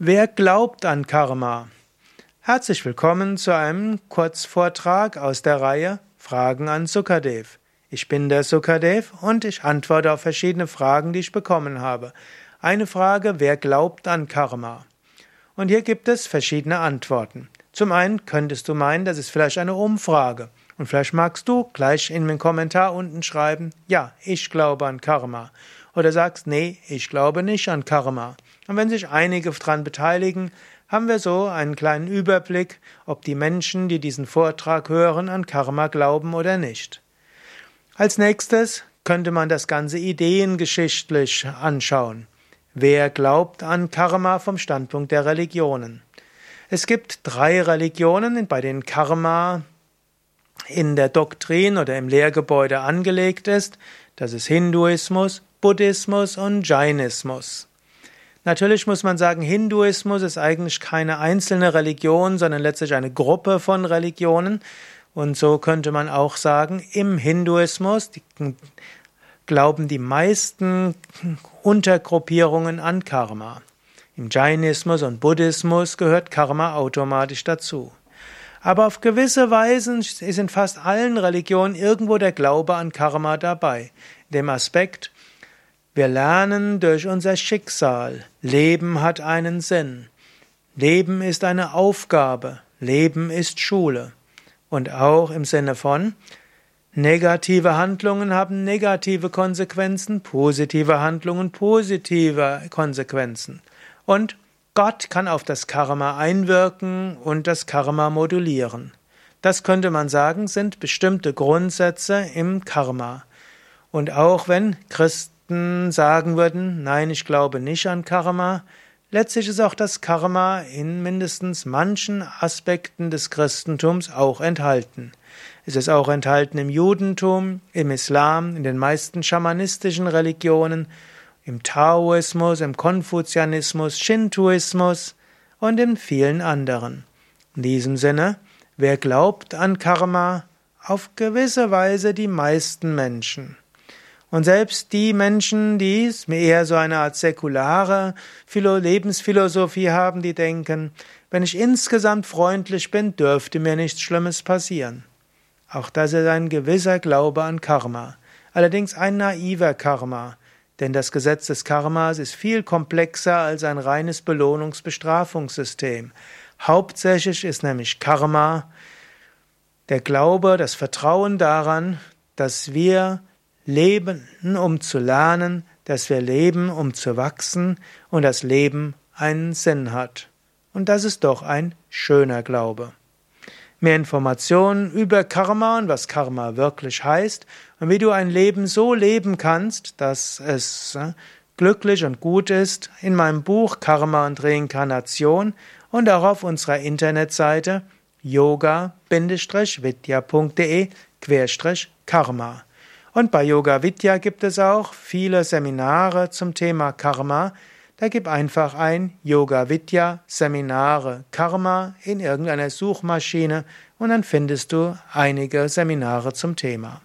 Wer glaubt an Karma? Herzlich willkommen zu einem Kurzvortrag aus der Reihe Fragen an Sukadev. Ich bin der Sukadev und ich antworte auf verschiedene Fragen, die ich bekommen habe. Eine Frage, wer glaubt an Karma? Und hier gibt es verschiedene Antworten. Zum einen könntest du meinen, das ist vielleicht eine Umfrage. Und vielleicht magst du gleich in den Kommentar unten schreiben, ja, ich glaube an Karma. Oder sagst, nee, ich glaube nicht an Karma. Und wenn sich einige daran beteiligen, haben wir so einen kleinen Überblick, ob die Menschen, die diesen Vortrag hören, an Karma glauben oder nicht. Als nächstes könnte man das Ganze ideengeschichtlich anschauen. Wer glaubt an Karma vom Standpunkt der Religionen? Es gibt drei Religionen, bei denen Karma in der Doktrin oder im Lehrgebäude angelegt ist. Das ist Hinduismus, Buddhismus und Jainismus. Natürlich muss man sagen, Hinduismus ist eigentlich keine einzelne Religion, sondern letztlich eine Gruppe von Religionen. Und so könnte man auch sagen, im Hinduismus glauben die meisten Untergruppierungen an Karma. Im Jainismus und Buddhismus gehört Karma automatisch dazu. Aber auf gewisse Weise ist in fast allen Religionen irgendwo der Glaube an Karma dabei. Dem Aspekt, wir lernen durch unser Schicksal. Leben hat einen Sinn. Leben ist eine Aufgabe. Leben ist Schule. Und auch im Sinne von, negative Handlungen haben negative Konsequenzen, positive Handlungen positive Konsequenzen. Und Gott kann auf das Karma einwirken und das Karma modulieren. Das könnte man sagen, sind bestimmte Grundsätze im Karma. Und auch wenn Christen sagen würden, nein, ich glaube nicht an Karma, letztlich ist auch das Karma in mindestens manchen Aspekten des Christentums auch enthalten. Es ist auch enthalten im Judentum, im Islam, in den meisten schamanistischen Religionen im Taoismus, im Konfuzianismus, Shintoismus und in vielen anderen. In diesem Sinne, wer glaubt an Karma? Auf gewisse Weise die meisten Menschen. Und selbst die Menschen, die eher so eine Art säkulare Lebensphilosophie haben, die denken, wenn ich insgesamt freundlich bin, dürfte mir nichts Schlimmes passieren. Auch das ist ein gewisser Glaube an Karma. Allerdings ein naiver Karma. Denn das Gesetz des Karmas ist viel komplexer als ein reines Belohnungsbestrafungssystem. Hauptsächlich ist nämlich Karma der Glaube, das Vertrauen daran, dass wir leben, um zu lernen, dass wir leben, um zu wachsen und das Leben einen Sinn hat. Und das ist doch ein schöner Glaube. Mehr Informationen über Karma und was Karma wirklich heißt und wie du ein Leben so leben kannst, dass es äh, glücklich und gut ist, in meinem Buch Karma und Reinkarnation und auch auf unserer Internetseite yoga-vidya.de-karma. Und bei Yoga Vidya gibt es auch viele Seminare zum Thema Karma, da gib einfach ein Yoga Vidya Seminare Karma in irgendeiner Suchmaschine und dann findest du einige Seminare zum Thema.